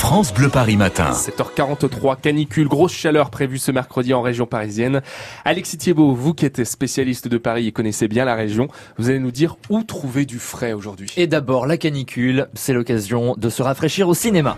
France Bleu Paris matin. 7h43, canicule, grosse chaleur prévue ce mercredi en région parisienne. Alexis Thiebaud, vous qui êtes spécialiste de Paris et connaissez bien la région, vous allez nous dire où trouver du frais aujourd'hui. Et d'abord, la canicule, c'est l'occasion de se rafraîchir au cinéma.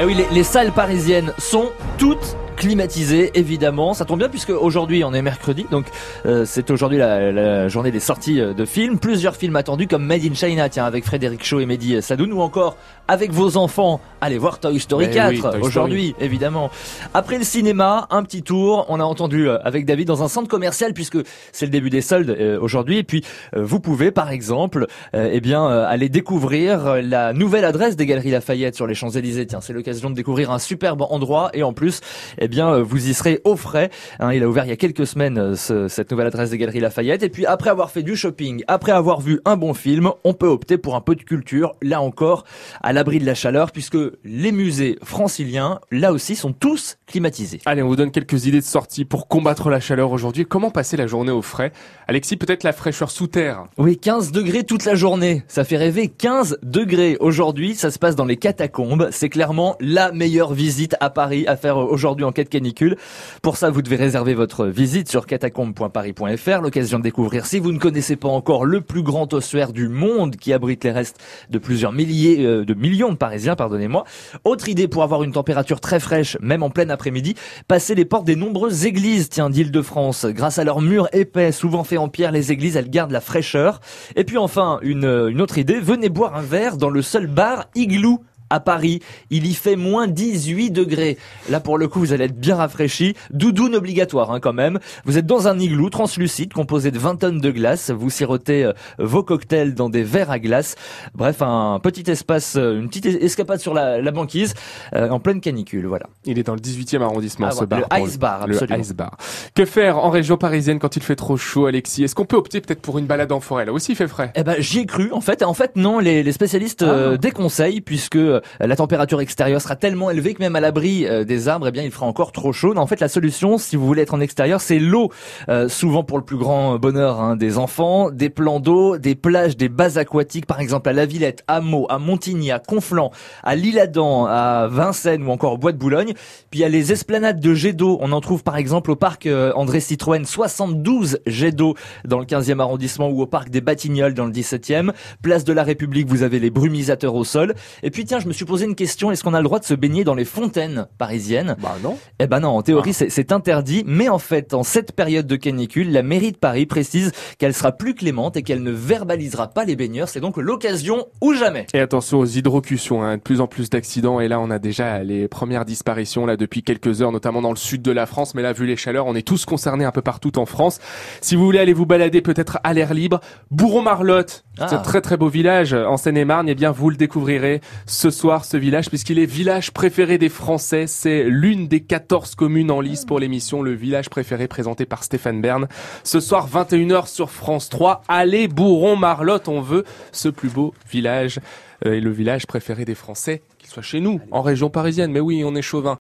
Et eh oui, les, les salles parisiennes sont toutes climatisé évidemment. Ça tombe bien puisque aujourd'hui on est mercredi, donc euh, c'est aujourd'hui la, journée des sorties euh, de films. Plusieurs films attendus comme Made in China, tiens, avec Frédéric Shaw et Mehdi Sadoun, ou encore avec vos enfants, allez voir Toy Story 4 aujourd'hui, évidemment. Après le cinéma, un petit tour. On a entendu euh, avec David dans un centre commercial puisque c'est le début des soldes aujourd'hui. Et puis vous pouvez, par exemple, eh bien aller découvrir la nouvelle adresse des Galeries Lafayette sur les Champs Élysées. Tiens, c'est l'occasion de découvrir un superbe endroit et en plus eh bien, euh, vous y serez au frais. Hein, il a ouvert il y a quelques semaines euh, cette nouvelle adresse des Galeries Lafayette. Et puis, après avoir fait du shopping, après avoir vu un bon film, on peut opter pour un peu de culture. Là encore, à l'abri de la chaleur, puisque les musées franciliens, là aussi, sont tous climatisés. Allez, on vous donne quelques idées de sortie pour combattre la chaleur aujourd'hui. Comment passer la journée au frais? Alexis, peut-être la fraîcheur sous terre. Oui, 15 degrés toute la journée. Ça fait rêver 15 degrés. Aujourd'hui, ça se passe dans les catacombes. C'est clairement la meilleure visite à Paris à faire aujourd'hui en quête canicule. Pour ça, vous devez réserver votre visite sur catacombes.paris.fr, l'occasion de découvrir, si vous ne connaissez pas encore, le plus grand ossuaire du monde qui abrite les restes de plusieurs milliers, euh, de millions de Parisiens, pardonnez-moi. Autre idée pour avoir une température très fraîche, même en plein après-midi, passer les portes des nombreuses églises, tiens, d'Île-de-France. Grâce à leurs murs épais, souvent faits en pierre, les églises, elles gardent la fraîcheur. Et puis enfin, une autre idée, venez boire un verre dans le seul bar Igloo à Paris. Il y fait moins 18 degrés. Là, pour le coup, vous allez être bien rafraîchi. Doudoune obligatoire, hein, quand même. Vous êtes dans un igloo translucide composé de 20 tonnes de glace. Vous sirotez euh, vos cocktails dans des verres à glace. Bref, un petit espace, euh, une petite escapade sur la, banquise euh, en pleine canicule. Voilà. Il est dans le 18e arrondissement, ah, ce bar. Le Ice Bar, absolument. Le Ice Bar. Que faire en région parisienne quand il fait trop chaud, Alexis? Est-ce qu'on peut opter peut-être pour une balade en forêt? Là aussi, il fait frais. Eh ben, j'y ai cru. En fait, en fait, non. Les, les spécialistes ah. déconseillent puisque euh, la température extérieure sera tellement élevée que même à l'abri euh, des arbres, eh bien, il fera encore trop chaud. en fait, la solution, si vous voulez être en extérieur, c'est l'eau. Euh, souvent pour le plus grand bonheur hein, des enfants, des plans d'eau, des plages, des bases aquatiques, par exemple à La Villette, à Meaux, à Montigny, à Conflans, à l'Isle-Adam, à Vincennes ou encore au Bois de Boulogne. Puis il y a les esplanades de jets d'eau. On en trouve par exemple au parc André Citroën, 72 jets d'eau dans le 15e arrondissement ou au parc des Batignolles dans le 17e. Place de la République, vous avez les brumisateurs au sol. Et puis tiens, je me suis posé une question, est-ce qu'on a le droit de se baigner dans les fontaines parisiennes? Bah non. Eh ben non, en théorie ah. c'est interdit, mais en fait, en cette période de canicule, la mairie de Paris précise qu'elle sera plus clémente et qu'elle ne verbalisera pas les baigneurs. C'est donc l'occasion ou jamais. Et attention aux hydrocutions, hein, de plus en plus d'accidents. Et là, on a déjà les premières disparitions là depuis quelques heures, notamment dans le sud de la France. Mais là, vu les chaleurs, on est tous concernés un peu partout en France. Si vous voulez aller vous balader peut-être à l'air libre, Bourron-Marlotte, c'est un ah. très très beau village en Seine-et-Marne. Eh bien, vous le découvrirez ce soir, ce village, puisqu'il est village préféré des Français. C'est l'une des 14 communes en lice pour l'émission Le village préféré présenté par Stéphane Bern. Ce soir, 21h sur France 3. Allez, Bourron, Marlotte, on veut ce plus beau village euh, et le village préféré des Français, qu'il soit chez nous, en région parisienne. Mais oui, on est chauvin.